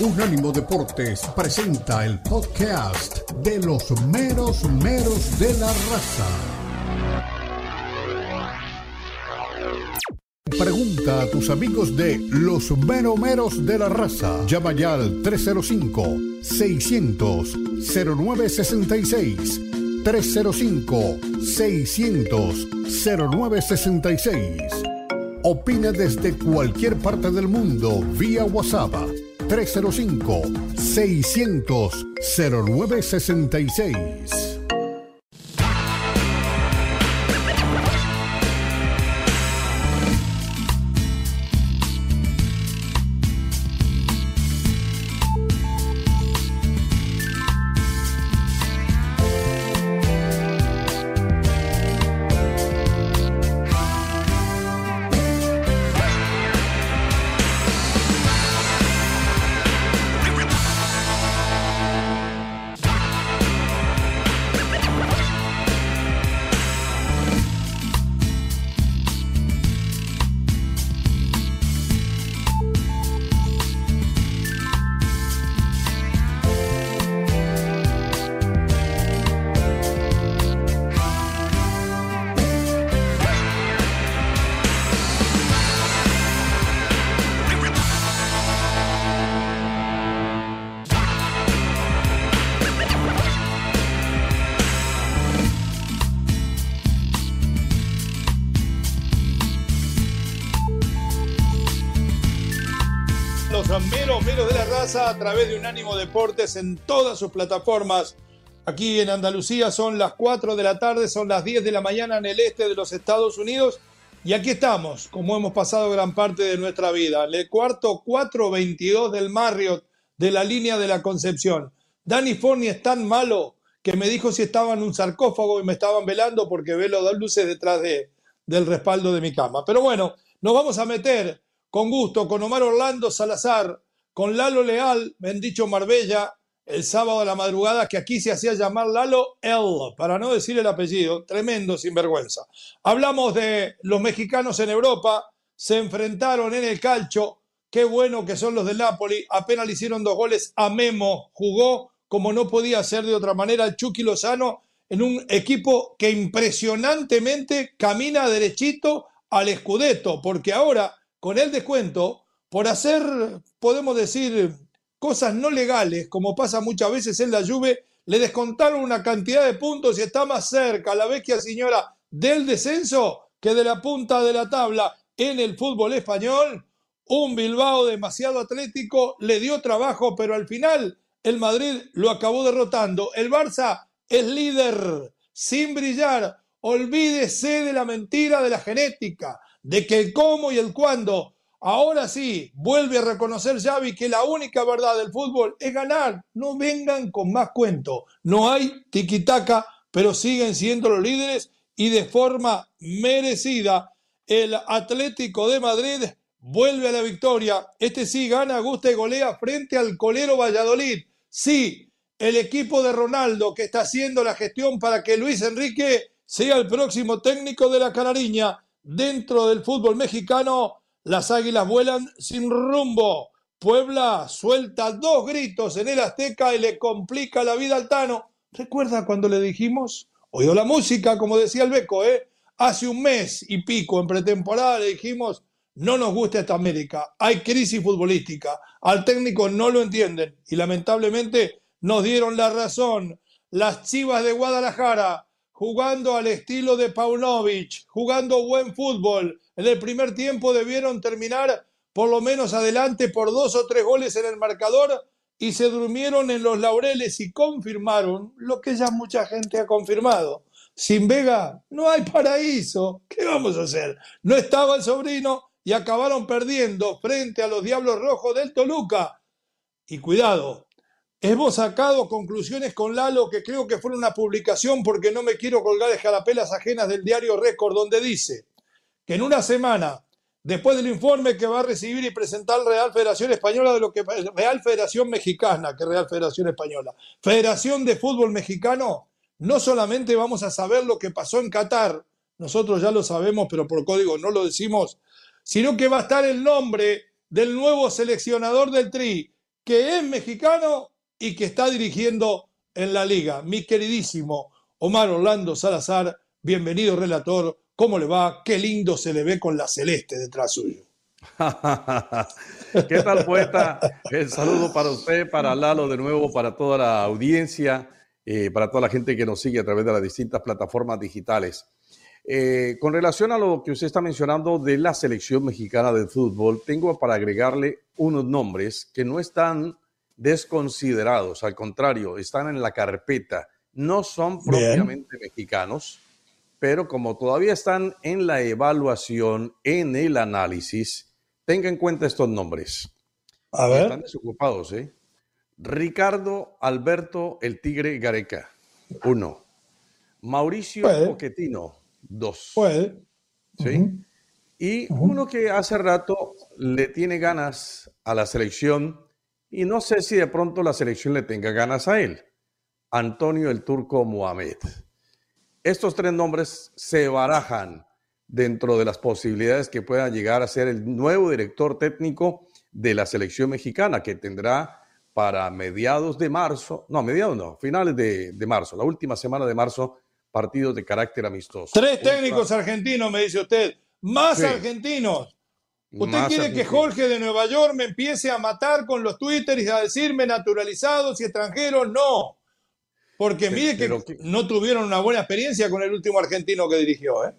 Unánimo Deportes presenta el podcast de los meros meros de la raza. Pregunta a tus amigos de los meros meros de la raza. Llama ya al 305-600-0966. 305-600-0966. Opina desde cualquier parte del mundo vía WhatsApp 305 600 0966 305-600-0966. a través de Unánimo Deportes en todas sus plataformas. Aquí en Andalucía son las 4 de la tarde, son las 10 de la mañana en el este de los Estados Unidos. Y aquí estamos, como hemos pasado gran parte de nuestra vida, en el cuarto 422 del Marriott de la línea de la Concepción. Danny Forney es tan malo que me dijo si estaba en un sarcófago y me estaban velando porque ve las luces detrás de, del respaldo de mi cama. Pero bueno, nos vamos a meter con gusto con Omar Orlando Salazar, con Lalo Leal, dicho Marbella, el sábado a la madrugada, que aquí se hacía llamar Lalo El, para no decir el apellido, tremendo sinvergüenza. Hablamos de los mexicanos en Europa, se enfrentaron en el calcho, qué bueno que son los del Napoli, apenas le hicieron dos goles a Memo, jugó como no podía ser de otra manera el Chucky Lozano en un equipo que impresionantemente camina derechito al escudeto, porque ahora con el descuento por hacer, podemos decir, cosas no legales, como pasa muchas veces en la Juve, le descontaron una cantidad de puntos y está más cerca la vecchia señora del descenso que de la punta de la tabla en el fútbol español. Un Bilbao demasiado atlético le dio trabajo, pero al final el Madrid lo acabó derrotando. El Barça es líder sin brillar. Olvídese de la mentira de la genética, de que el cómo y el cuándo Ahora sí, vuelve a reconocer Xavi que la única verdad del fútbol es ganar. No vengan con más cuento. No hay tiquitaca, pero siguen siendo los líderes y de forma merecida. El Atlético de Madrid vuelve a la victoria. Este sí gana, gusta y golea frente al colero Valladolid. Sí, el equipo de Ronaldo que está haciendo la gestión para que Luis Enrique sea el próximo técnico de la Canariña dentro del fútbol mexicano las águilas vuelan sin rumbo. Puebla suelta dos gritos en el Azteca y le complica la vida al Tano. ¿Recuerda cuando le dijimos? Oído la música, como decía el Beco, ¿eh? Hace un mes y pico en pretemporada le dijimos, no nos gusta esta América, hay crisis futbolística, al técnico no lo entienden y lamentablemente nos dieron la razón. Las Chivas de Guadalajara jugando al estilo de Paunovic, jugando buen fútbol, en el primer tiempo debieron terminar por lo menos adelante por dos o tres goles en el marcador y se durmieron en los laureles y confirmaron lo que ya mucha gente ha confirmado. Sin Vega no hay paraíso. ¿Qué vamos a hacer? No estaba el sobrino y acabaron perdiendo frente a los Diablos Rojos del Toluca. Y cuidado, hemos sacado conclusiones con Lalo que creo que fueron una publicación porque no me quiero colgar de ajenas del diario Récord donde dice que en una semana, después del informe que va a recibir y presentar Real Federación Española de lo que Real Federación Mexicana, que Real Federación Española, Federación de Fútbol Mexicano, no solamente vamos a saber lo que pasó en Qatar, nosotros ya lo sabemos, pero por código no lo decimos, sino que va a estar el nombre del nuevo seleccionador del Tri, que es mexicano y que está dirigiendo en la liga. Mi queridísimo Omar Orlando Salazar, bienvenido relator. ¿Cómo le va? Qué lindo se le ve con la celeste detrás suyo. ¿Qué tal, poeta? El saludo para usted, para Lalo de nuevo, para toda la audiencia, eh, para toda la gente que nos sigue a través de las distintas plataformas digitales. Eh, con relación a lo que usted está mencionando de la selección mexicana de fútbol, tengo para agregarle unos nombres que no están desconsiderados, al contrario, están en la carpeta. No son propiamente mexicanos, pero como todavía están en la evaluación, en el análisis, tenga en cuenta estos nombres. A ver. Están desocupados, ¿eh? Ricardo Alberto el Tigre Gareca, uno. Mauricio Poquetino, dos. Puede. ¿Sí? Y uno que hace rato le tiene ganas a la selección y no sé si de pronto la selección le tenga ganas a él. Antonio el Turco Mohamed. Estos tres nombres se barajan dentro de las posibilidades que pueda llegar a ser el nuevo director técnico de la selección mexicana, que tendrá para mediados de marzo, no, mediados no, finales de, marzo, la última semana de marzo, partidos de carácter amistoso. Tres técnicos argentinos, me dice usted, más argentinos. ¿Usted quiere que Jorge de Nueva York me empiece a matar con los Twitter y a decirme naturalizados y extranjeros? No. Porque mire que, no tuvieron una buena experiencia con el último argentino que dirigió. ¿eh?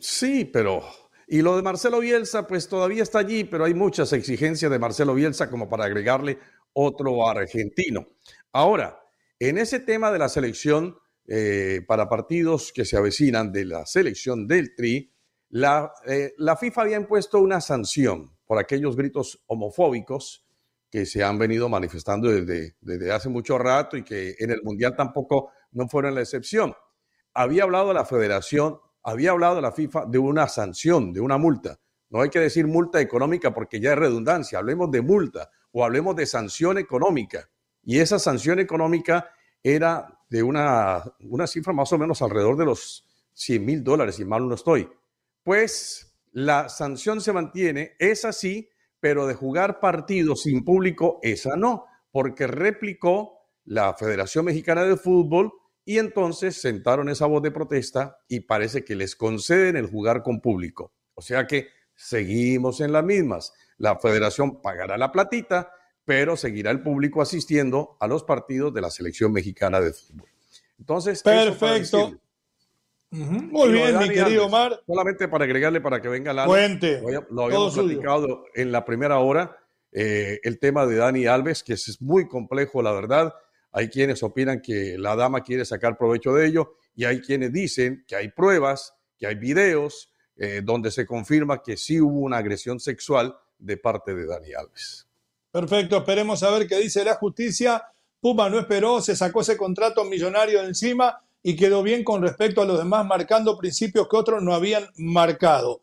Sí, pero... Y lo de Marcelo Bielsa, pues todavía está allí, pero hay muchas exigencias de Marcelo Bielsa como para agregarle otro argentino. Ahora, en ese tema de la selección eh, para partidos que se avecinan de la selección del Tri, la, eh, la FIFA había impuesto una sanción por aquellos gritos homofóbicos que se han venido manifestando desde, desde hace mucho rato y que en el Mundial tampoco no fueron la excepción. Había hablado la federación, había hablado la FIFA de una sanción, de una multa. No hay que decir multa económica porque ya es redundancia, hablemos de multa o hablemos de sanción económica. Y esa sanción económica era de una, una cifra más o menos alrededor de los 100 mil dólares, si mal no estoy. Pues la sanción se mantiene, es así, pero de jugar partidos sin público, esa no, porque replicó la Federación Mexicana de Fútbol y entonces sentaron esa voz de protesta y parece que les conceden el jugar con público. O sea que seguimos en las mismas. La federación pagará la platita, pero seguirá el público asistiendo a los partidos de la selección mexicana de fútbol. Entonces, perfecto. Muy bien, mi querido Omar. Solamente para agregarle para que venga la. Puente. Lo, habíamos platicado en la primera hora. Eh, el tema de Dani Alves, que es muy complejo, la verdad. Hay quienes opinan que la dama quiere sacar provecho de ello y hay quienes dicen que hay pruebas, que hay videos eh, donde se confirma que sí hubo una agresión sexual de parte de Dani Alves. Perfecto, esperemos a ver qué dice la justicia. Puma no esperó, se sacó ese contrato millonario de encima y quedó bien con respecto a los demás, marcando principios que otros no habían marcado.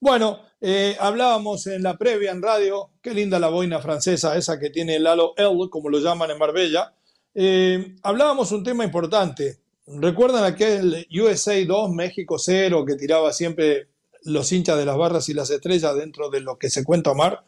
Bueno, eh, hablábamos en la previa en radio, qué linda la boina francesa, esa que tiene el halo L, como lo llaman en Marbella. Eh, hablábamos un tema importante. ¿Recuerdan aquel USA 2, México 0, que tiraba siempre los hinchas de las barras y las estrellas dentro de lo que se cuenta Omar?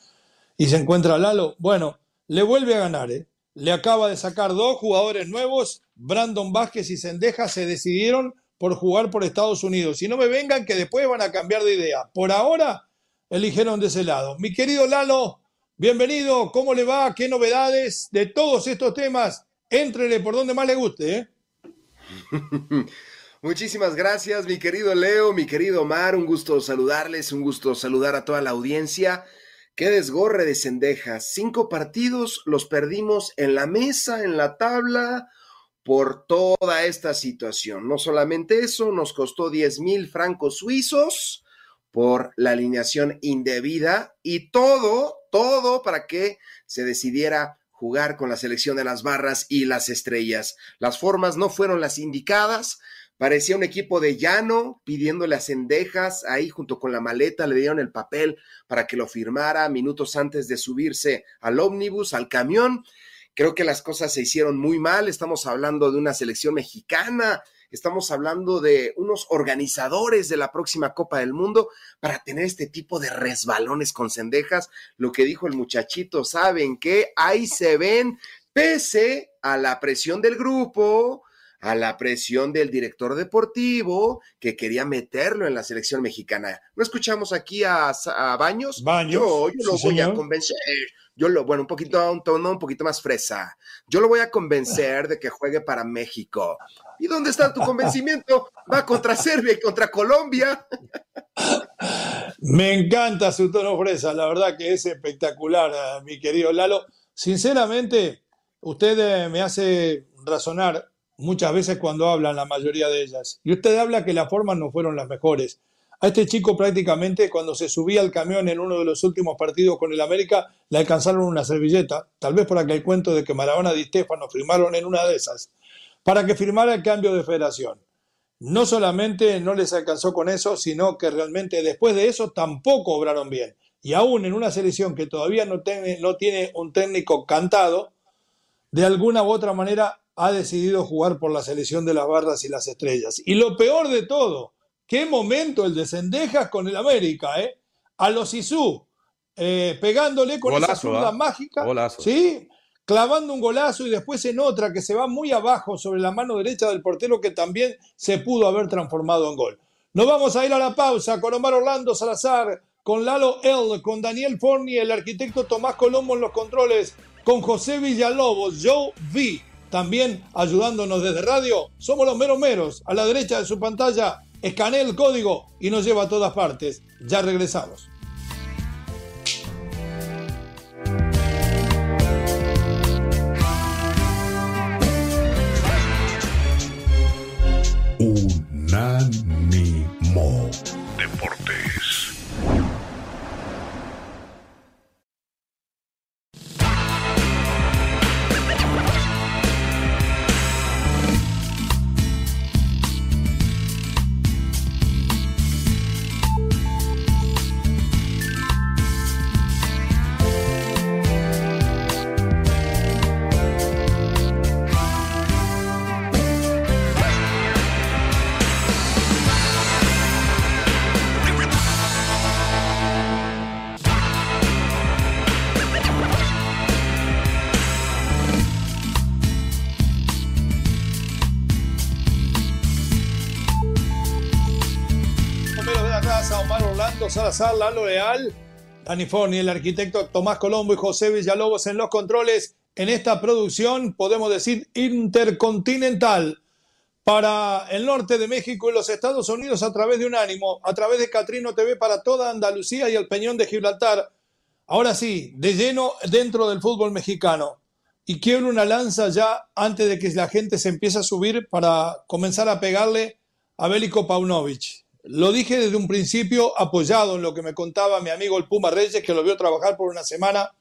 Y se encuentra Lalo. Bueno, le vuelve a ganar, ¿eh? le acaba de sacar dos jugadores nuevos. Brandon Vázquez y Sendeja se decidieron por jugar por Estados Unidos. Y no me vengan que después van a cambiar de idea. Por ahora eligieron de ese lado. Mi querido Lalo, bienvenido. ¿Cómo le va? ¿Qué novedades de todos estos temas? Éntrele por donde más le guste. ¿eh? Muchísimas gracias, mi querido Leo, mi querido Omar. Un gusto saludarles, un gusto saludar a toda la audiencia. Qué desgorre de cendejas. Cinco partidos los perdimos en la mesa, en la tabla, por toda esta situación. No solamente eso, nos costó 10 mil francos suizos por la alineación indebida y todo, todo para que se decidiera jugar con la selección de las barras y las estrellas. Las formas no fueron las indicadas, Parecía un equipo de llano pidiéndole a Cendejas ahí junto con la maleta, le dieron el papel para que lo firmara minutos antes de subirse al ómnibus, al camión. Creo que las cosas se hicieron muy mal. Estamos hablando de una selección mexicana estamos hablando de unos organizadores de la próxima Copa del Mundo para tener este tipo de resbalones con cendejas. Lo que dijo el muchachito, saben que ahí se ven, pese a la presión del grupo, a la presión del director deportivo que quería meterlo en la selección mexicana. ¿No escuchamos aquí a, Baños? Baños. Yo, lo voy a convencer. Yo lo, bueno, un poquito, un tono un poquito más fresa. Yo lo voy a convencer de que juegue para México. ¿Y dónde está tu convencimiento? Va contra Serbia y contra Colombia. Me encanta su tono fresa, la verdad que es espectacular, eh, mi querido Lalo. Sinceramente, usted eh, me hace razonar muchas veces cuando hablan, la mayoría de ellas. Y usted habla que las formas no fueron las mejores. A este chico prácticamente cuando se subía al camión en uno de los últimos partidos con el América le alcanzaron una servilleta, tal vez por aquel cuento de que Maradona y Stefano firmaron en una de esas, para que firmara el cambio de federación. No solamente no les alcanzó con eso, sino que realmente después de eso tampoco obraron bien. Y aún en una selección que todavía no tiene, no tiene un técnico cantado, de alguna u otra manera ha decidido jugar por la selección de las barras y las estrellas. Y lo peor de todo, qué momento el de Cendejas con el América, ¿eh? A los Isú, eh, pegándole con esa zurda ¿ah? mágica, ¿sí? Clavando un golazo y después en otra que se va muy abajo sobre la mano derecha del portero que también se pudo haber transformado en gol. Nos vamos a ir a la pausa con Omar Orlando Salazar, con Lalo L, con Daniel Forni, el arquitecto Tomás Colombo en los controles, con José Villalobos, Joe V también ayudándonos desde radio. Somos los meros meros. A la derecha de su pantalla, escanea el código y nos lleva a todas partes. Ya regresamos. Unánimo Salazar, Lalo Leal, Dani Forni, el arquitecto Tomás Colombo y José Villalobos en los controles. En esta producción, podemos decir, intercontinental para el norte de México y los Estados Unidos a través de Unánimo, a través de Catrino TV para toda Andalucía y el Peñón de Gibraltar. Ahora sí, de lleno dentro del fútbol mexicano. Y quiero una lanza ya antes de que la gente se empiece a subir para comenzar a pegarle a Bélico Paunovic. Lo dije desde un principio apoyado en lo que me contaba mi amigo el Puma Reyes, que lo vio trabajar por una semana.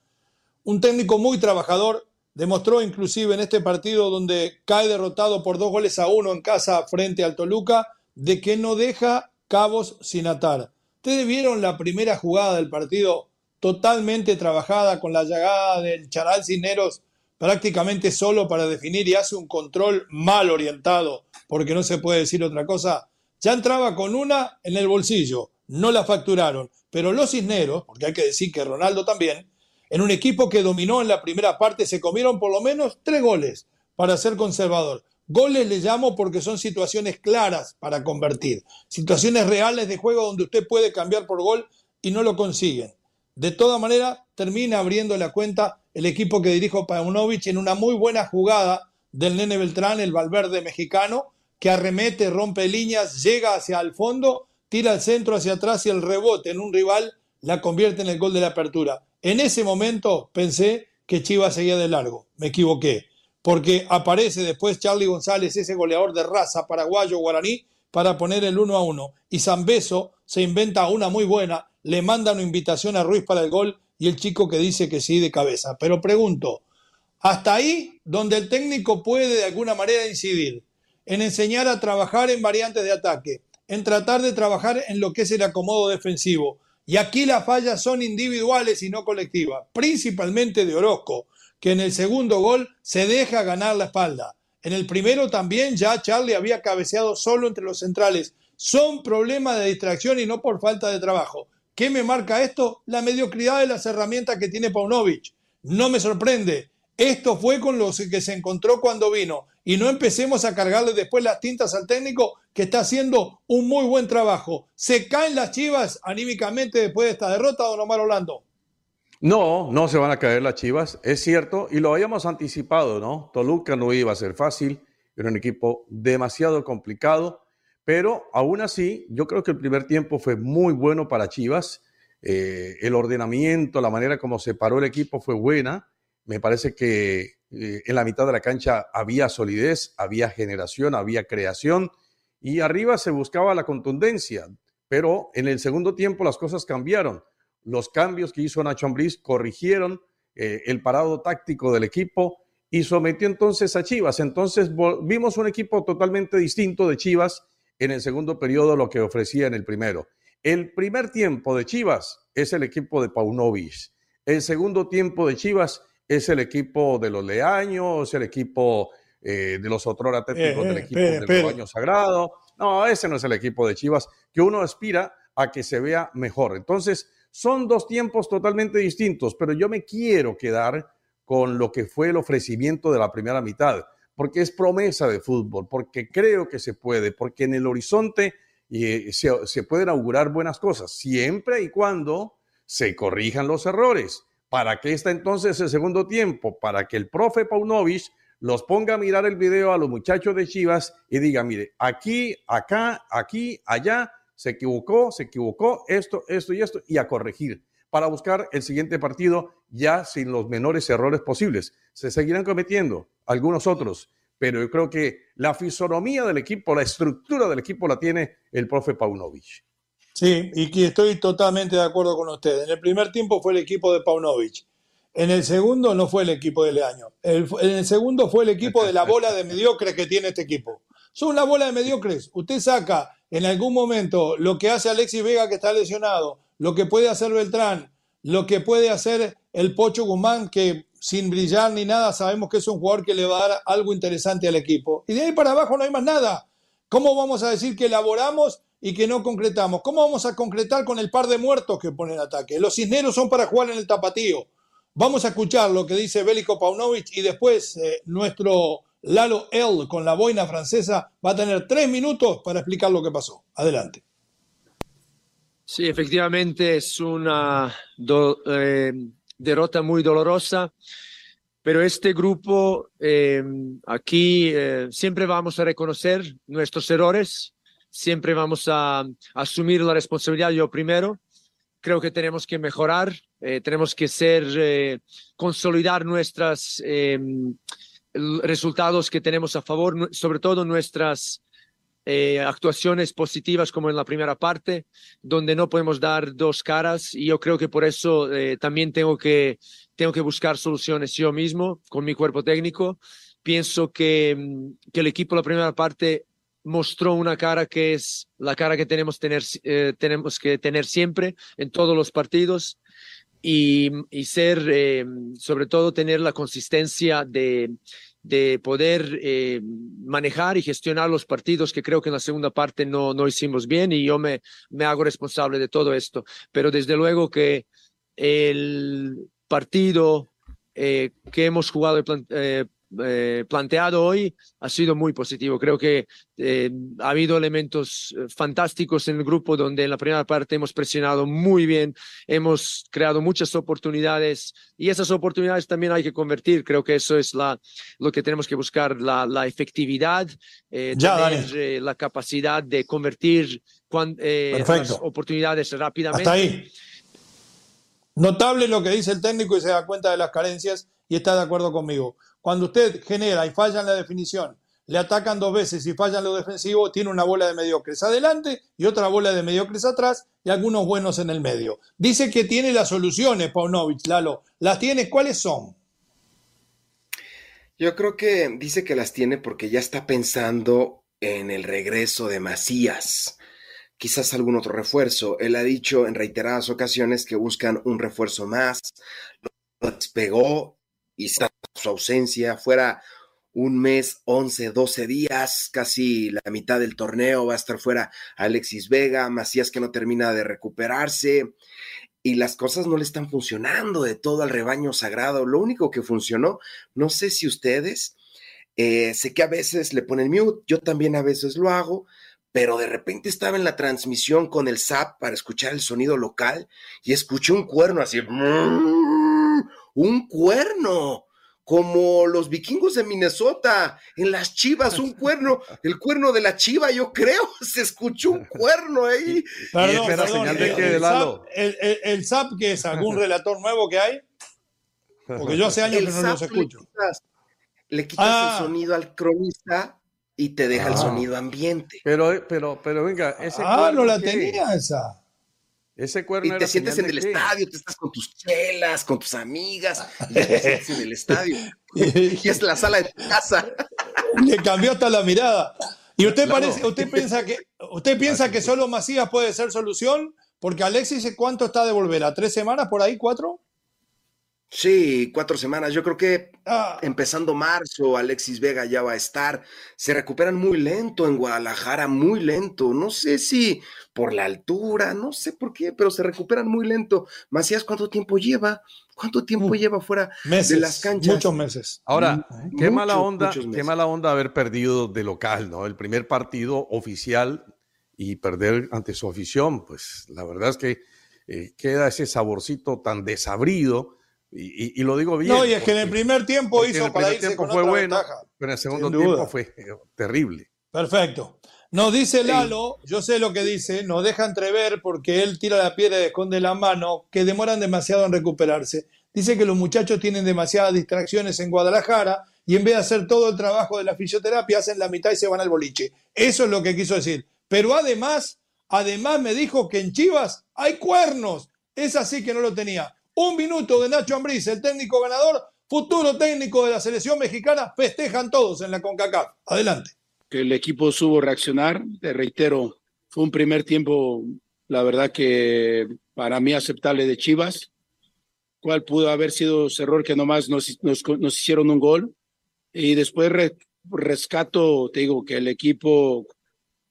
Un técnico muy trabajador, demostró inclusive en este partido donde cae derrotado por dos goles a uno en casa frente al Toluca, de que no deja cabos sin atar. Ustedes vieron la primera jugada del partido totalmente trabajada con la llegada del Charal Cineros prácticamente solo para definir y hace un control mal orientado, porque no se puede decir otra cosa, ya entraba con una en el bolsillo, no la facturaron, pero los Cisneros, porque hay que decir que Ronaldo también, en un equipo que dominó en la primera parte se comieron por lo menos tres goles para ser conservador. Goles le llamo porque son situaciones claras para convertir, situaciones reales de juego donde usted puede cambiar por gol y no lo consiguen. De toda manera, termina abriendo la cuenta el equipo que dirijo Paunovic en una muy buena jugada del Nene Beltrán, el Valverde mexicano, que arremete, rompe líneas, llega hacia el fondo, tira el centro hacia atrás y el rebote en un rival la convierte en el gol de la apertura. En ese momento pensé que Chivas seguía de largo. Me equivoqué, porque aparece después Charlie González, ese goleador de raza paraguayo guaraní, para poner el 1 a 1. Y Zambeso se inventa una muy buena, le manda una invitación a Ruiz para el gol y el chico que dice que sí de cabeza. Pero pregunto, hasta ahí donde el técnico puede de alguna manera incidir, en enseñar a trabajar en variantes de ataque, en tratar de trabajar en lo que es el acomodo defensivo. Y aquí las fallas son individuales y no colectivas, principalmente de Orozco, que en el segundo gol se deja ganar la espalda. En el primero también ya Charlie había cabeceado solo entre los centrales. Son problemas de distracción y no por falta de trabajo. ¿Qué me marca esto? La mediocridad de las herramientas que tiene Paunovic. No me sorprende. Esto fue con lo que se encontró cuando vino. Y no empecemos a cargarle después las tintas al técnico que está haciendo un muy buen trabajo. ¿Se caen las chivas anímicamente después de esta derrota, don Omar Orlando? No, no se van a caer las chivas, es cierto, y lo habíamos anticipado, ¿no? Toluca no iba a ser fácil, era un equipo demasiado complicado pero aún así, yo creo que el primer tiempo fue muy bueno para Chivas. Eh, el ordenamiento, la manera como se paró el equipo fue buena. Me parece que eh, en la mitad de la cancha había solidez, había generación, había creación y arriba se buscaba la contundencia. Pero en el segundo tiempo las cosas cambiaron. Los cambios que hizo Nacho Ambriz corrigieron eh, el parado táctico del equipo y sometió entonces a Chivas. Entonces vimos un equipo totalmente distinto de Chivas en el segundo periodo lo que ofrecía en el primero. El primer tiempo de Chivas es el equipo de Paunovic. El segundo tiempo de Chivas es el equipo de los Leaños, el equipo eh, de los otros atléticos del eh, equipo del Rebaño Sagrado. No, ese no es el equipo de Chivas, que uno aspira a que se vea mejor. Entonces, son dos tiempos totalmente distintos, pero yo me quiero quedar con lo que fue el ofrecimiento de la primera mitad porque es promesa de fútbol, porque creo que se puede, porque en el horizonte eh, se, pueden augurar buenas cosas, siempre y cuando se corrijan los errores. ¿Para qué está entonces el segundo tiempo? Para que el profe Paunovic los ponga a mirar el video a los muchachos de Chivas y diga, mire, aquí, acá, aquí, allá, se equivocó, se equivocó, esto, esto y esto, y a corregir para buscar el siguiente partido ya sin los menores errores posibles. Se seguirán cometiendo algunos otros, pero yo creo que la fisonomía del equipo, la estructura del equipo la tiene el profe Paunovic. Sí, y estoy totalmente de acuerdo con usted. En el primer tiempo fue el equipo de Paunovic. En el segundo no fue el equipo de Leaño. en el segundo fue el equipo de la bola de mediocres que tiene este equipo. Son una bola de mediocres. Usted saca en algún momento lo que hace Alexis Vega que está lesionado, lo que puede hacer Beltrán, lo que puede hacer el Pocho Guzmán, que sin brillar ni nada sabemos que es un jugador que le va a dar algo interesante al equipo. Y de ahí para abajo no hay más nada. ¿Cómo vamos a decir que elaboramos y que no concretamos? ¿Cómo vamos a concretar con el par de muertos que pone en ataque? Los cisneros son para jugar en el tapatío. Vamos a escuchar lo que dice Bélico Paunovic y después eh, nuestro Lalo L con la boina francesa va a tener tres minutos para explicar lo que pasó. Adelante. Sí, efectivamente es una eh, derrota muy dolorosa, pero este grupo eh, aquí eh, siempre vamos a reconocer nuestros errores, siempre vamos a, asumir la responsabilidad yo primero. Creo que tenemos que mejorar, tenemos que ser, consolidar nuestros resultados que tenemos a favor, sobre todo nuestras eh, actuaciones positivas como en la primera parte, donde no podemos dar dos caras y yo creo que por eso eh, también tengo que, tengo que buscar soluciones yo mismo con mi cuerpo técnico. Pienso que, mm, que el equipo la primera parte mostró una cara que es la cara que tenemos, tener, eh, tenemos que tener siempre en todos los partidos y, y ser, sobre todo, tener la consistencia de, de poder eh, manejar y gestionar los partidos que creo que en la segunda parte no, no hicimos bien y yo me, me hago responsable de todo esto. Pero desde luego que el partido eh, que hemos jugado eh, eh, planteado hoy ha sido muy positivo. Creo que eh, ha habido elementos eh, fantásticos en el grupo donde en la primera parte hemos presionado muy bien, hemos creado muchas oportunidades y esas oportunidades también hay que convertir. Creo que eso es la, lo que tenemos que buscar, la, la efectividad, tener la capacidad de convertir las oportunidades rápidamente. Hasta ahí. Notable lo que dice el técnico y se da cuenta de las carencias y está de acuerdo conmigo. Cuando usted genera y falla en la definición, le atacan dos veces y falla en lo defensivo, tiene una bola de mediocres adelante y otra bola de mediocres atrás y algunos buenos en el medio. Dice que tiene las soluciones, Paunovic, Lalo. ¿Las tiene? ¿Cuáles son? Yo creo que dice que las tiene porque ya está pensando en el regreso de Macías. Quizás algún otro refuerzo. Él ha dicho en reiteradas ocasiones que buscan un refuerzo más. Lo despegó y su ausencia, fuera un mes, 11, 12 días, casi la mitad del torneo va a estar fuera Alexis Vega, Macías que no termina de recuperarse y las cosas no le están funcionando de todo al rebaño sagrado. Lo único que funcionó, no sé si ustedes, eh, sé que a veces le ponen mute, yo también a veces lo hago, pero de repente estaba en la transmisión con el SAP para escuchar el sonido local y escuché un cuerno así, un cuerno como los vikingos de Minnesota, en las chivas, un cuerno, el cuerno de la chiva, yo creo, se escuchó un cuerno ahí. Perdón, perdón, el, el, SAP, que es algún relator nuevo que hay, porque yo hace años que no los escucho. Le quitas, el ah. sonido al cronista y te deja el ah. sonido ambiente. Pero, pero, pero venga, ese Ah, no la tenía esa. Ese cuerno y te sientes en el estadio, te estás con tus chelas, con tus amigas, y te sientes en el estadio. y es la sala de tu casa. Le cambió hasta la mirada. ¿Y usted, parece, usted piensa que usted piensa que solo Macías puede ser solución? Porque Alexis, ¿cuánto está de volver? ¿A tres semanas por ahí? ¿Cuatro? Sí, cuatro semanas. Yo creo que ah. empezando marzo, Alexis Vega ya va a estar. Se recuperan muy lento en Guadalajara, muy lento. No sé si por la altura, no sé por qué, pero se recuperan muy lento. Macías, ¿cuánto tiempo lleva? ¿Cuánto tiempo lleva fuera de las canchas? Muchos meses. Ahora, qué mala onda, qué mala onda haber perdido de local, ¿no? El primer partido oficial y perder ante su afición, pues la verdad es que eh, queda ese saborcito tan desabrido y, lo digo bien. No, y es que en el primer tiempo hizo para irse tiempo fue bueno, pero en el segundo tiempo fue eh, terrible. Perfecto. Nos dice Lalo, yo sé lo que dice, nos deja entrever porque él tira la piedra y esconde la mano, que demoran demasiado en recuperarse. Dice que los muchachos tienen demasiadas distracciones en Guadalajara y en vez de hacer todo el trabajo de la fisioterapia, hacen la mitad y se van al boliche. Eso es lo que quiso decir. Pero además, además me dijo que en Chivas hay cuernos. Es así que no lo tenía. Un minuto de Nacho Ambriz, el técnico ganador, futuro técnico de la selección mexicana, festejan todos en la CONCACAF. Adelante. Que el equipo supo reaccionar, te reitero, fue un primer tiempo, la verdad que para mí aceptable de Chivas, cual pudo haber sido ese error que nomás nos, nos, hicieron un gol. Y después rescato, te digo, que el equipo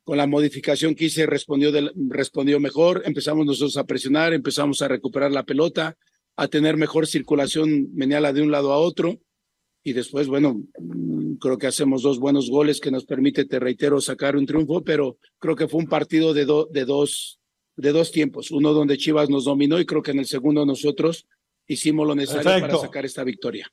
con la modificación que hice respondió, respondió mejor, empezamos nosotros a presionar, empezamos a recuperar la pelota, a tener mejor circulación meniala de un lado a otro. Y después, bueno, mm, creo que hacemos dos buenos goles que nos permite, te reitero, sacar un triunfo, pero creo que fue un partido de, de, dos, de dos tiempos. Uno donde Chivas nos dominó y creo que en el segundo nosotros hicimos lo necesario para sacar esta victoria.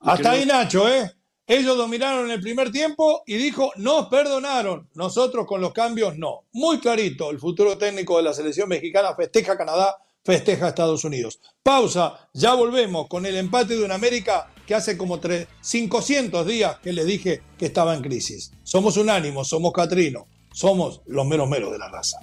Hasta ahí, Nacho, ¿eh? Ellos dominaron en el primer tiempo y dijo, nos perdonaron. Nosotros con los cambios no. Muy clarito, el futuro técnico de la selección mexicana festeja Canadá festeja Estados Unidos. Pausa, ya volvemos con el empate de un América que hace como 500 días que les dije que estaba en crisis. Somos unánimos, somos Catrino, somos los meros meros de la raza.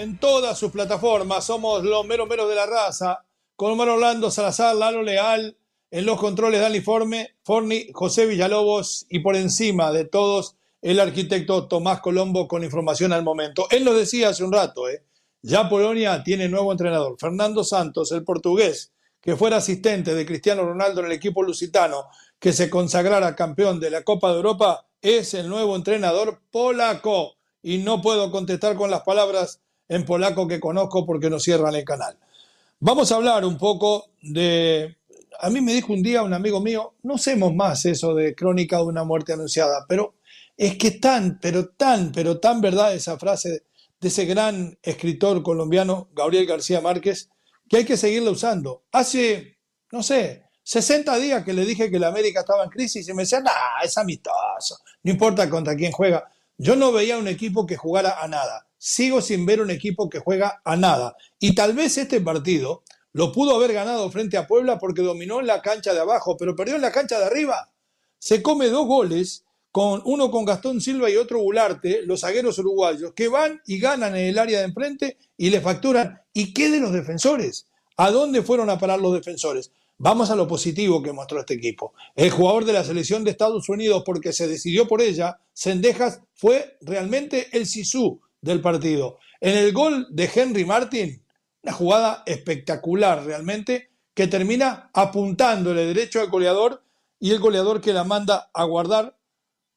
En todas sus plataformas. Somos los meros meros de la raza. Con Omar Orlando Salazar, Lalo Leal en los controles del informe, Forni, José Villalobos y por encima de todos el arquitecto Tomás Colombo con información al momento. Él lo decía hace un rato, ¿eh? ya Polonia tiene nuevo entrenador, Fernando Santos, el portugués, que fuera asistente de Cristiano Ronaldo en el equipo lusitano, que se consagrara campeón de la Copa de Europa, es el nuevo entrenador polaco. Y no puedo contestar con las palabras en polaco que conozco porque nos cierran el canal. Vamos a hablar un poco de... A mí me dijo un día un amigo mío, no hacemos más eso de crónica de una muerte anunciada, pero es que tan, pero tan, pero tan verdad esa frase de ese gran escritor colombiano, Gabriel García Márquez, que hay que seguirla usando. Hace, no sé, 60 días que le dije que la América estaba en crisis y me decía, nah, es amistoso, no importa contra quién juega. Yo no veía un equipo que jugara a nada. Sigo sin ver un equipo que juega a nada. Y tal vez este partido lo pudo haber ganado frente a Puebla porque dominó en la cancha de abajo, pero perdió en la cancha de arriba. Se come dos goles con uno con Gastón Silva y otro Bularte, los zagueros uruguayos, que van y ganan en el área de enfrente y le facturan. ¿Y qué de los defensores? ¿A dónde fueron a parar los defensores? Vamos a lo positivo que mostró este equipo. El jugador de la selección de Estados Unidos, porque se decidió por ella, Sendejas, fue realmente el Sisu del partido. En el gol de Henry Martin, una jugada espectacular realmente, que termina apuntándole derecho al goleador y el goleador que la manda a guardar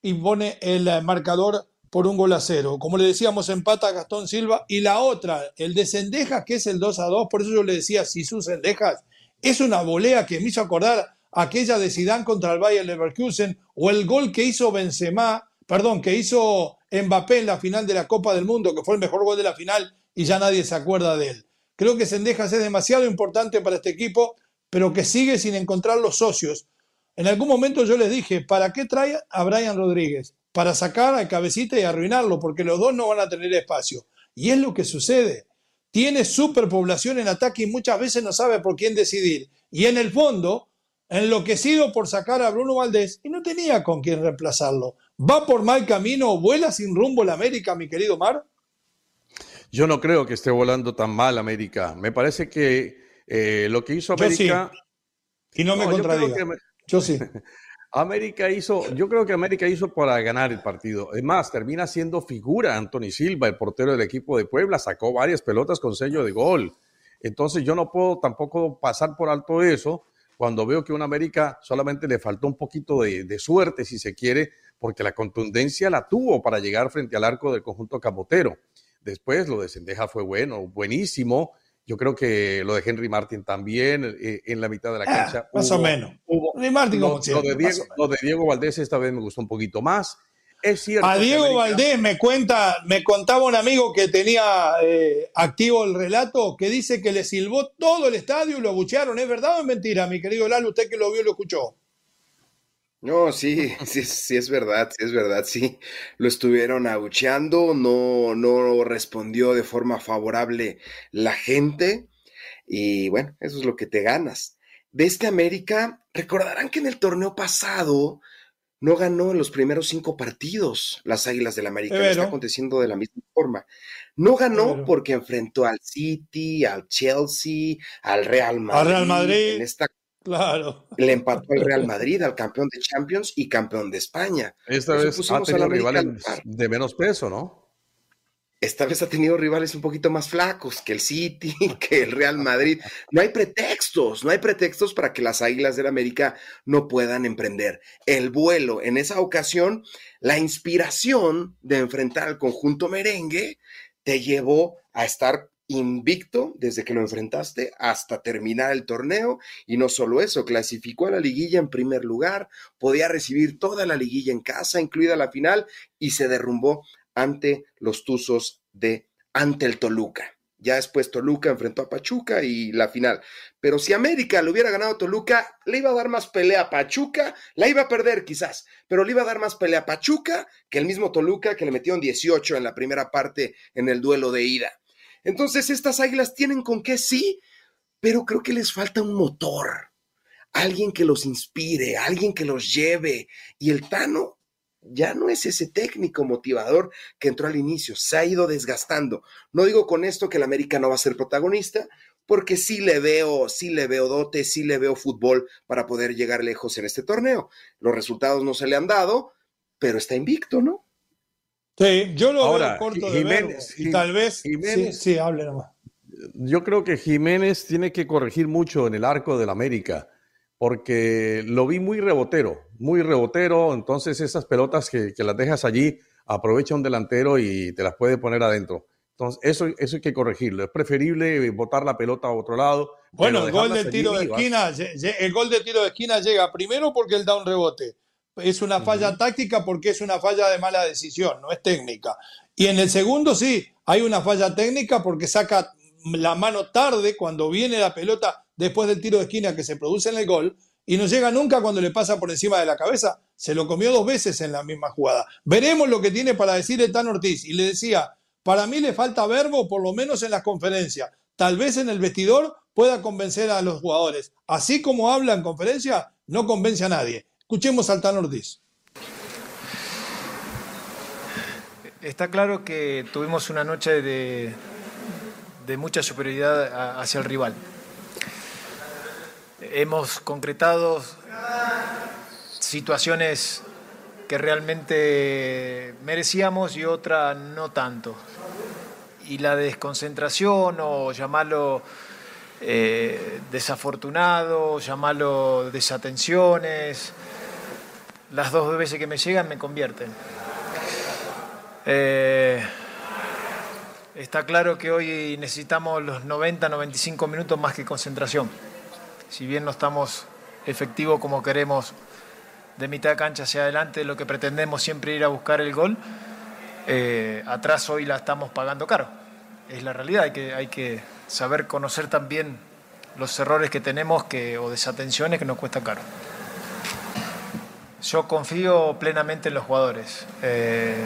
y pone el marcador por un gol a cero. Como le decíamos, empata Gastón Silva. Y la otra, el de Sendejas, que es el 2 a 2, por eso yo le decía, si sus Sendejas, es una volea que me hizo acordar aquella de Zidane contra el Bayern Leverkusen o el gol que hizo Benzema, perdón, que hizo Mbappé en la final de la Copa del Mundo, que fue el mejor gol de la final y ya nadie se acuerda de él. Creo que Sendejas es demasiado importante para este equipo, pero que sigue sin encontrar los socios. En algún momento yo les dije, ¿para qué trae a Brian Rodríguez? Para sacar al cabecita y arruinarlo, porque los dos no van a tener espacio. Y es lo que sucede. Tiene superpoblación en ataque y muchas veces no sabe por quién decidir. Y en el fondo, enloquecido por sacar a Bruno Valdés y no tenía con quién reemplazarlo. ¿Va por mal camino? ¿Vuela sin rumbo la América, mi querido Mar? Yo no creo que esté volando tan mal América. Me parece que eh, lo que hizo América... Y no me yo sí. América hizo, yo creo que América hizo para ganar el partido. Es más, termina siendo figura Anthony Silva, el portero del equipo de Puebla, sacó varias pelotas con sello de gol. Entonces yo no puedo tampoco pasar por alto eso cuando veo que a una América solamente le faltó un poquito de, de, suerte, si se quiere, porque la contundencia la tuvo para llegar frente al arco del conjunto camotero. Después lo de Sendeja fue bueno, buenísimo yo creo que lo de Henry Martin también eh, en la mitad de la ah, cancha. más o menos. Henry Martin como lo, de Diego, lo, de Diego, Valdés esta vez me gustó un poquito más. Es cierto. A Diego Valdés me cuenta, me contaba un amigo que tenía eh, activo el relato que dice que le silbó todo el estadio y lo abuchearon. ¿Es verdad o es mentira, mi querido Lalo? Usted que lo vio y lo escuchó. No, sí, sí, sí es verdad, sí es verdad, sí. Lo estuvieron abucheando, no, no respondió de forma favorable la gente y bueno, eso es lo que te ganas. De este América, recordarán que en el torneo pasado no ganó en los primeros cinco partidos las Águilas del América, está aconteciendo de la misma forma. No ganó porque enfrentó al City, al Chelsea, al Real Madrid. Al Real Madrid. En esta Claro. Le empató al Real Madrid, al campeón de Champions y campeón de España. Esta vez ha tenido rivales de menos peso, ¿no? Esta vez ha tenido rivales un poquito más flacos que el City, que el Real Madrid. No hay pretextos, no hay pretextos para que las Águilas del América no puedan emprender el vuelo. En esa ocasión, la inspiración de enfrentar al conjunto merengue te llevó a estar invicto desde que lo enfrentaste hasta terminar el torneo y no solo eso, clasificó a la liguilla en primer lugar, podía recibir toda la liguilla en casa, incluida la final, y se derrumbó ante los Tuzos de ante el Toluca. Ya después Toluca enfrentó a Pachuca y la final. Pero si América le hubiera ganado a Toluca, le iba a dar más pelea a Pachuca, la iba a perder quizás, pero le iba a dar más pelea a Pachuca que el mismo Toluca que le metió en 18 en la primera parte en el duelo de ida. Entonces, estas águilas tienen con qué sí, pero creo que les falta un motor, alguien que los inspire, alguien que los lleve. Y el Tano ya no es ese técnico motivador que entró al inicio, se ha ido desgastando. No digo con esto que el América no va a ser protagonista, porque sí le veo, sí le veo dote, sí le veo fútbol para poder llegar lejos en este torneo. Los resultados no se le han dado, pero está invicto, ¿no? Sí, yo lo veo corto de Jiménez, y tal vez Jiménez, sí, sí, hable nomás. Yo creo que Jiménez tiene que corregir mucho en el arco del América, porque lo vi muy rebotero, muy rebotero, entonces esas pelotas que, que las dejas allí, aprovecha un delantero y te las puede poner adentro. Entonces, eso, eso hay que corregirlo. Es preferible botar la pelota a otro lado. Bueno, el gol del tiro de esquina, el gol de tiro de esquina llega primero porque él da un rebote. Es una falla táctica porque es una falla de mala decisión, no es técnica. Y en el segundo sí, hay una falla técnica porque saca la mano tarde cuando viene la pelota después del tiro de esquina que se produce en el gol y no llega nunca cuando le pasa por encima de la cabeza. Se lo comió dos veces en la misma jugada. Veremos lo que tiene para decir el Tan Ortiz. Y le decía, para mí le falta verbo, por lo menos en las conferencias. Tal vez en el vestidor pueda convencer a los jugadores. Así como habla en conferencia, no convence a nadie. Escuchemos al Tan. Está claro que tuvimos una noche de, de mucha superioridad hacia el rival. Hemos concretado situaciones que realmente merecíamos y otra no tanto y la desconcentración o llamarlo eh, desafortunado, llamarlo desatenciones, las dos veces que me llegan me convierten. Eh, está claro que hoy necesitamos los 90, 95 minutos más que concentración. Si bien no estamos efectivos como queremos de mitad de cancha hacia adelante, lo que pretendemos siempre ir a buscar el gol, eh, atrás hoy la estamos pagando caro. Es la realidad, hay que, hay que saber conocer también los errores que tenemos que, o desatenciones que nos cuesta caro. Yo confío plenamente en los jugadores. Eh,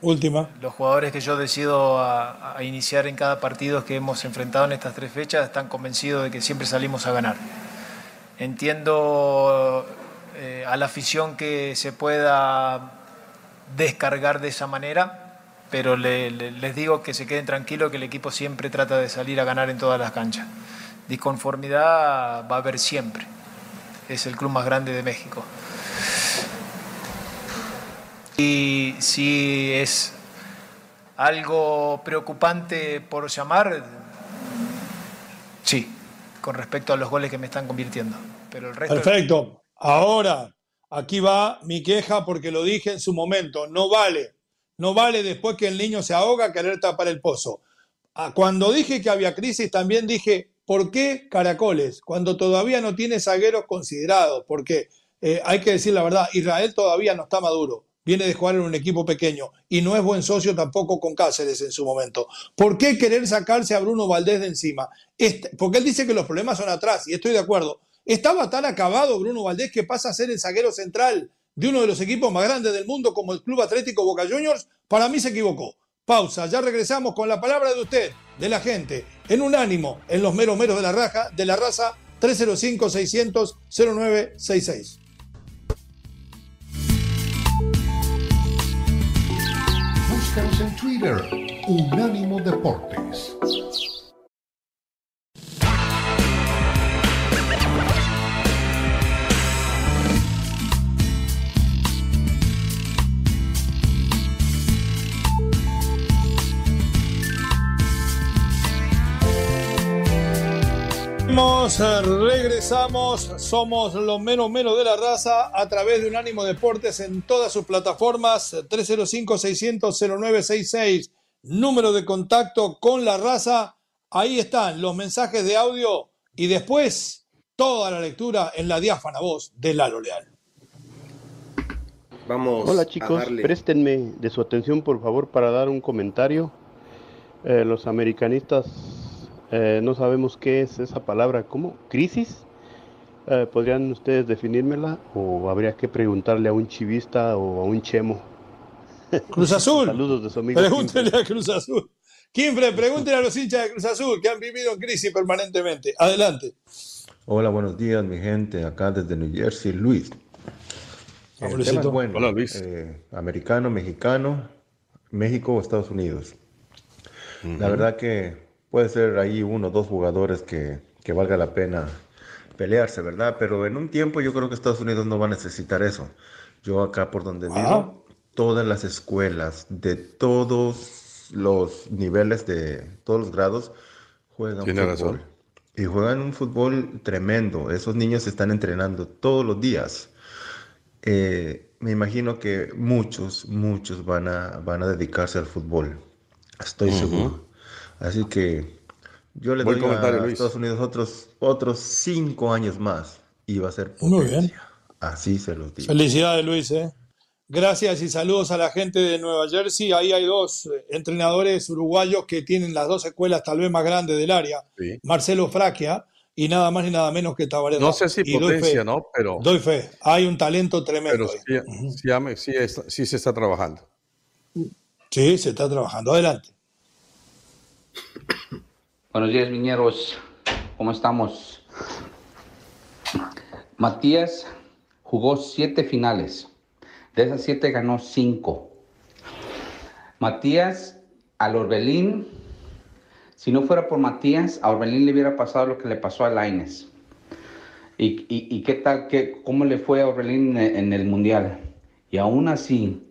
Última. Los jugadores que yo decido a, iniciar en cada partido que hemos enfrentado en estas tres fechas están convencidos de que siempre salimos a ganar. Entiendo eh, a la afición que se pueda descargar de esa manera, pero les digo que se queden tranquilos que el equipo siempre trata de salir a ganar en todas las canchas. Disconformidad va a haber siempre. Es el club más grande de México. Y si es algo preocupante por llamar, sí, con respecto a los goles que me están convirtiendo. Pero el resto Perfecto. Ahora, Aquí va mi queja porque lo dije en su momento, no vale, no vale después que el niño se ahoga querer tapar el pozo. Ah, cuando dije que había crisis también dije, ¿por qué Caracoles? Cuando todavía no tiene zagueros considerados, porque eh, hay que decir la verdad, Israel todavía no está maduro, viene de jugar en un equipo pequeño y no es buen socio tampoco con Cáceres en su momento. ¿Por qué querer sacarse a Bruno Valdés de encima? Este, porque él dice que los problemas son atrás y estoy de acuerdo, estaba tan acabado Bruno Valdés que pasa a ser el zaguero central de uno de los equipos más grandes del mundo como el Club Atlético Boca Juniors. Para mí se equivocó. Pausa, ya regresamos con la palabra de usted, de la gente, en un ánimo, en los meros meros de la raja, de la raza 305-600-0966. En Twitter, Unánimo Deportes. Regresamos, somos los menos menos de la raza a través de Unánimo Deportes en todas sus plataformas 305-600-0966, número de contacto con la raza, ahí están los mensajes de audio y después toda la lectura en la diáfana voz de Lalo Leal. Vamos. Hola chicos, préstenme de su atención por favor para dar un comentario. Eh, los americanistas eh, no sabemos qué es esa palabra, ¿cómo? ¿Crisis? Eh, ¿Podrían ustedes definírmela o habría que preguntarle a un chivista o a un chemo? Cruz Azul. Saludos de su amigo. Pregúntele a Cruz Azul. Kimfre, pregúntele a los hinchas de Cruz Azul que han vivido en crisis permanentemente. Adelante. Hola, buenos días, mi gente. Acá desde New Jersey, Luis. El tema es bueno. Hola, Luis. Eh, americano, mexicano, México o Estados Unidos. La verdad que puede ser ahí uno o dos jugadores que, que valga la pena pelearse, ¿verdad? Pero en un tiempo yo creo que Estados Unidos no va a necesitar eso. Yo acá por donde vivo, todas las escuelas de todos los niveles, de todos los grados, juegan fútbol. Y juegan un fútbol tremendo. Esos niños están entrenando todos los días. Eh, me imagino que muchos, muchos van a, van a dedicarse al fútbol. Estoy seguro. Así que yo le doy a Estados Unidos otros, otros cinco años más y va a ser Muy bien. Así se los digo. Felicidades, Luis. ¿eh? Gracias y saludos a la gente de Nueva Jersey. Ahí hay dos eh, entrenadores uruguayos que tienen las dos escuelas tal vez más grandes del área. Marcelo Fraquia y nada más ni nada menos que Tabaré. No sé si potencia, ¿no? Pero... Doy fe. Hay un talento tremendo. Pero sí, sí se está trabajando. Sí, se está trabajando. Adelante. Buenos días, miñeros. ¿Cómo estamos? Matías jugó siete finales. De esas siete ganó cinco. Matías al Orbelín, si no fuera por Matías, a Orbelín le hubiera pasado lo que le pasó a Laines. ¿Y, qué tal, qué, cómo le fue a Orbelín en el Mundial? Y aún así,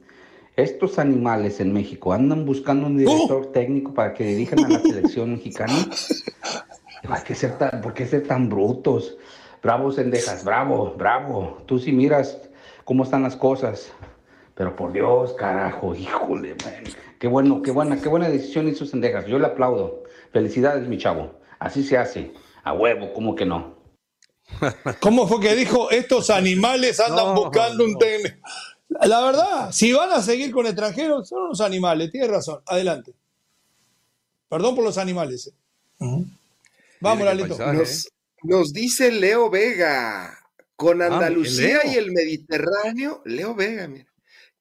estos animales en México andan buscando un director ¡Oh! técnico para que dirijan a la selección mexicana. ¿Por qué ser tan, por qué ser tan brutos? Bravo, Sendejas, bravo, bravo. Tú sí miras cómo están las cosas. Pero por Dios, carajo, híjole, man. Qué bueno, qué buena, qué buena decisión hizo Sendejas. Yo le aplaudo. Felicidades, mi chavo. Así se hace. A huevo, ¿cómo que no? ¿Cómo fue que dijo estos animales andan buscando un técnico? La verdad, si van a seguir con extranjeros, son unos animales, tienes razón. Adelante. Perdón por los animales. Eh. Vamos, Lalito. Nos, nos, dice Leo Vega, con ah, Andalucía y el Mediterráneo, Leo Vega, mira.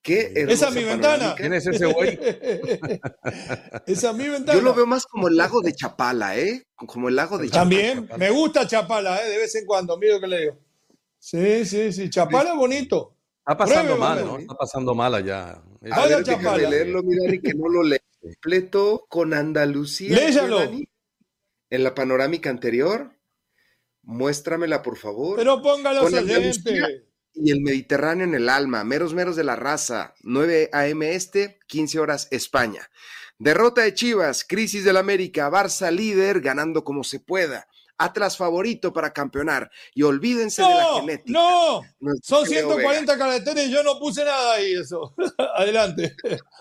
Qué Esa es mi ventana. ¿Quién es ese güey? Esa es mi ventana. Yo lo veo más como el lago de Chapala, ¿eh? Como el lago de Chapala. También, me gusta Chapala, ¿eh? De vez en cuando, mira que le digo. Sí, sí, sí. Chapala es bonito. Está pasando mal, ¿no? Está pasando mal allá. A ver, déjame leerlo, mira, y que no lo leo completo con Andalucía. Léyalo. En la panorámica anterior. Muéstramela, por favor. Pero póngalo con Y el Mediterráneo en el alma. Meros meros de la raza. 9 a.m. este, 15 horas España. Derrota de Chivas, crisis del América, Barça líder, ganando como se pueda. Atlas favorito para campeonar. Y olvídense de la genética. No, son 140 caracteres y yo no puse nada ahí, eso. Adelante.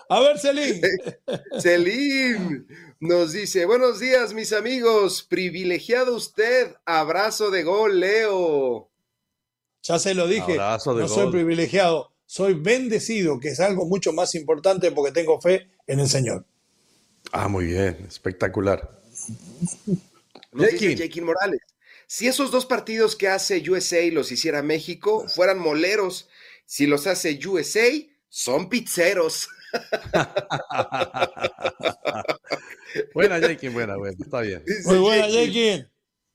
A ver, Celín. Celín nos dice: Buenos días, mis amigos. Privilegiado usted. Abrazo de gol, Leo. Ya se lo dije. no soy privilegiado. Soy bendecido, que es algo mucho más importante porque tengo fe en el Señor. Ah, muy bien, espectacular. Nos dice Morales. Si esos dos partidos que hace USA los hiciera México fueran moleros, si los hace USA, son pizzeros. buena, Jekin, buena, buena, está bien. Muy buena, Jekin.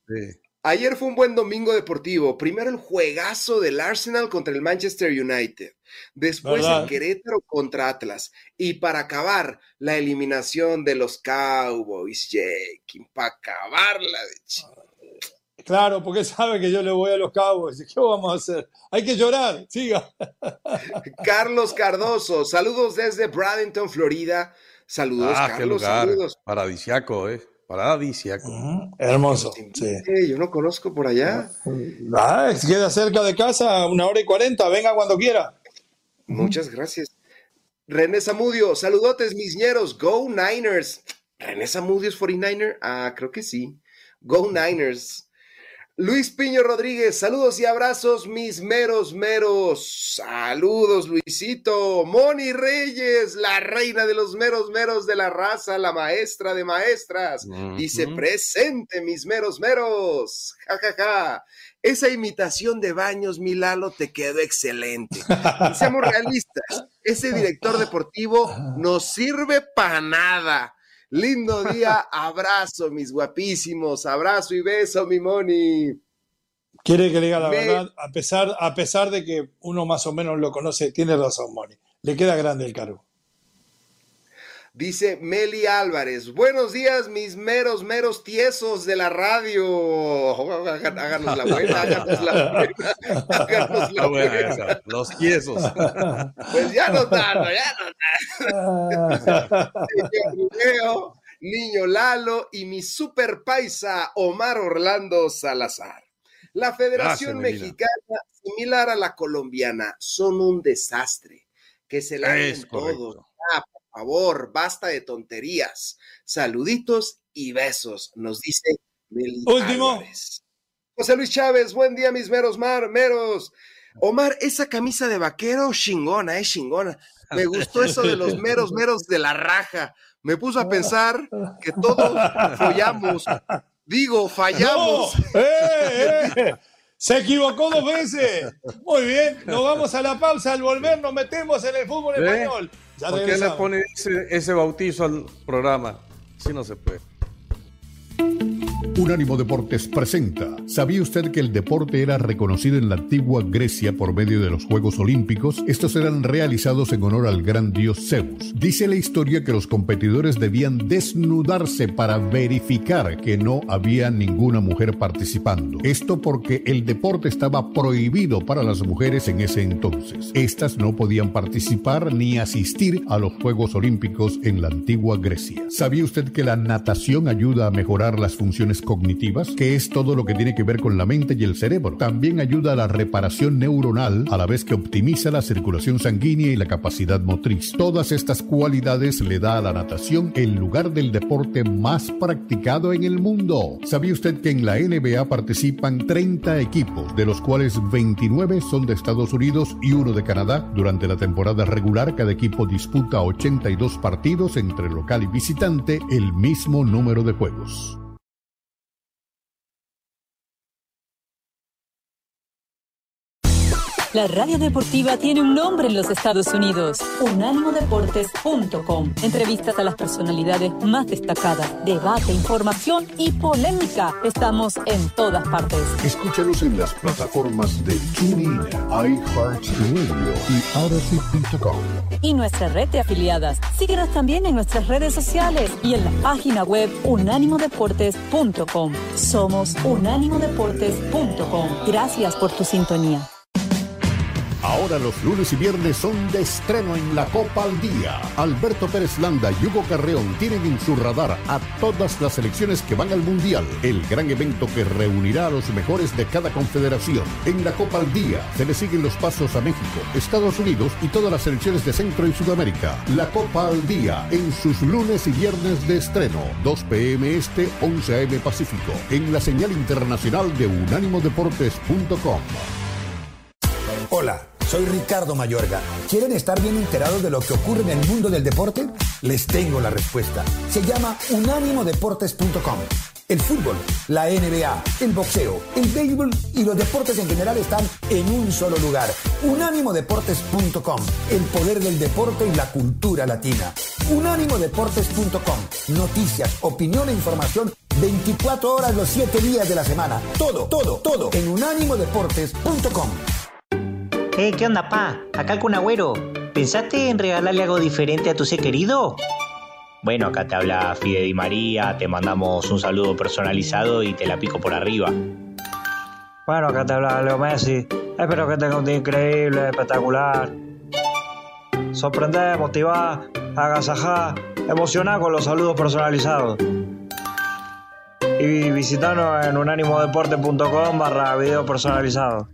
Sí. Ayer fue un buen domingo deportivo. Primero el juegazo del Arsenal contra el Manchester United. Después el Querétaro contra Atlas. Y para acabar, la eliminación de los Cowboys, Jake. Para acabarla de Claro, porque sabe que yo le voy a los Cowboys. ¿Qué vamos a hacer? Hay que llorar. Siga. Carlos Cardoso, saludos desde Bradenton, Florida. Saludos, ah, Carlos. saludos. Paradisiaco, ¿eh? Paradisiaco. hermoso. yo no conozco por allá. Ah, queda cerca de casa, una hora y cuarenta. Venga cuando quiera. Muchas gracias. René Zamudio, saludotes, misñeros. Go Niners. René Zamudio es 49er. Ah, creo que sí. Go Niners. Luis Piño Rodríguez, saludos y abrazos, mis meros, meros. Saludos, Luisito. Moni Reyes, la reina de los meros, meros de la raza, la maestra de maestras. Dice, presente, mis meros, meros. Ja, ja, ja. Esa imitación de Baños, Milalo, te quedó excelente. seamos realistas, ese director deportivo no sirve para nada. Lindo día, abrazo, mis guapísimos, abrazo y beso, mi Moni. Quiere que le diga la verdad, a pesar, a pesar de que uno más o menos lo conoce, tiene razón, Moni. Le queda grande el cargo. Dice Meli Álvarez, buenos días mis meros, meros tiesos de la radio. Háganos la buena, háganos la buena, háganos la buena. Los tiesos. Pues ya no tanto, ya no tanto. Niño Lalo y mi super paisa Omar Orlando Salazar. La Federación Mexicana, similar a la colombiana, son un desastre. Que se la den todos. Favor, basta de tonterías. Saluditos y besos, nos dice Meli Último. José Luis Chávez, buen día, mis meros mar, meros. Omar, esa camisa de vaquero chingona, es chingona. Me gustó eso de los meros, meros de la raja. Me puso a pensar que todos follamos. Digo, fallamos. ¡Eh, eh! Se equivocó dos veces. Muy bien, nos vamos a la pausa. Al volver nos metemos en el fútbol ¿Eh? español. Ya ¿Por qué le pone ese, ese bautizo al programa? Si no se puede. Unánimo Deportes presenta. ¿Sabía usted que el deporte era reconocido en la antigua Grecia por medio de los Juegos Olímpicos? Estos eran realizados en honor al gran dios Zeus. Dice la historia que los competidores debían desnudarse para verificar que no había ninguna mujer participando. Esto porque el deporte estaba prohibido para las mujeres en ese entonces. Estas no podían participar ni asistir a los Juegos Olímpicos en la antigua Grecia. ¿Sabía usted que la natación ayuda a mejorar las funciones cognitivas, que es todo lo que tiene que ver con la mente y el cerebro? También ayuda a la reparación neuronal, a la vez que optimiza la circulación sanguínea y la capacidad motriz. Todas estas cualidades le da a la natación el lugar del deporte más practicado en el mundo. ¿Sabía usted que en la NBA participan 30 equipos, de los cuales 29 son de Estados Unidos y uno de Canadá? Durante la temporada regular, cada equipo disputa 82 partidos entre local y visitante, el mismo número de juegos. La radio deportiva tiene un nombre en los Estados Unidos, unánimodeportes.com. Entrevistas a las personalidades más destacadas, debate, información y polémica. Estamos en todas partes. Escúchanos en las plataformas de TuneIn, iHeartRadio y Odyssey.com. Y nuestra red de afiliadas. Síguenos también en nuestras redes sociales y en la página web unánimodeportes.com. Somos unánimodeportes.com. Gracias por tu sintonía. Ahora los lunes y viernes son de estreno en la Copa al Día. Alberto Pérez Landa y Hugo Carreón tienen en su radar a todas las selecciones que van al Mundial, el gran evento que reunirá a los mejores de cada confederación. En la Copa al Día se le siguen los pasos a México, Estados Unidos y todas las selecciones de Centro y Sudamérica. La Copa al Día en sus lunes y viernes de estreno, 2 p.m. Este, 11 a.m. Pacífico, en la señal internacional de unánimodeportes.com. Hola, soy Ricardo Mayorga. ¿Quieren estar bien enterados de lo que ocurre en el mundo del deporte? Les tengo la respuesta. Se llama unánimodeportes.com. El fútbol, la NBA, el boxeo, el béisbol y los deportes en general están en un solo lugar. Unánimodeportes.com. El poder del deporte y la cultura latina. Unánimodeportes.com. Noticias, opinión e información 24 horas los 7 días de la semana. Todo, todo, todo en unánimodeportes.com. Eh, ¿qué onda, pa? Acá con Agüero. ¿Pensaste en regalarle algo diferente a tu ser querido? Bueno, acá te habla Fide Di María, te mandamos un saludo personalizado y te la pico por arriba. Bueno, acá te habla Leo Messi. Espero que tengas un día increíble, espectacular. Sorprender, motivar, agasajar, emocionar con los saludos personalizados. Y visitanos en unánimodeporte.com barra video personalizado.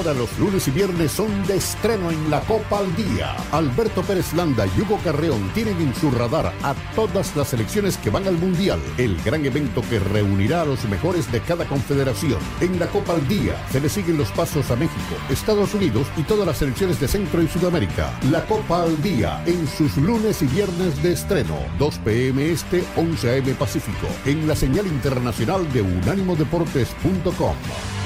Ahora los lunes y viernes son de estreno en la Copa al Día. Alberto Pérez Landa y Hugo Carreón tienen en su radar a todas las selecciones que van al Mundial, el gran evento que reunirá a los mejores de cada confederación. En la Copa al Día se le siguen los pasos a México, Estados Unidos y todas las selecciones de Centro y Sudamérica. La Copa al Día en sus lunes y viernes de estreno, 2 p.m. Este, 11 a.m. Pacífico, en la señal internacional de unánimodeportes.com.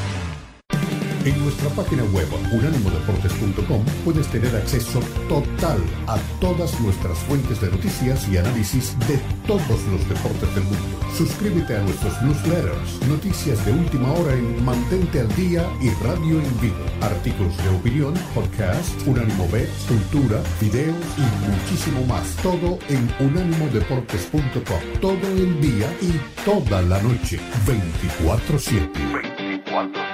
En nuestra página web unánimodeportes.com puedes tener acceso total a todas nuestras fuentes de noticias y análisis de todos los deportes del mundo. Suscríbete a nuestros newsletters, noticias de última hora en Mantente al Día y Radio en Vivo, artículos de opinión, podcast, Unánimo B, cultura, videos y muchísimo más. Todo en unánimodeportes.com. Todo el día y toda la noche. 24-7. 24-7.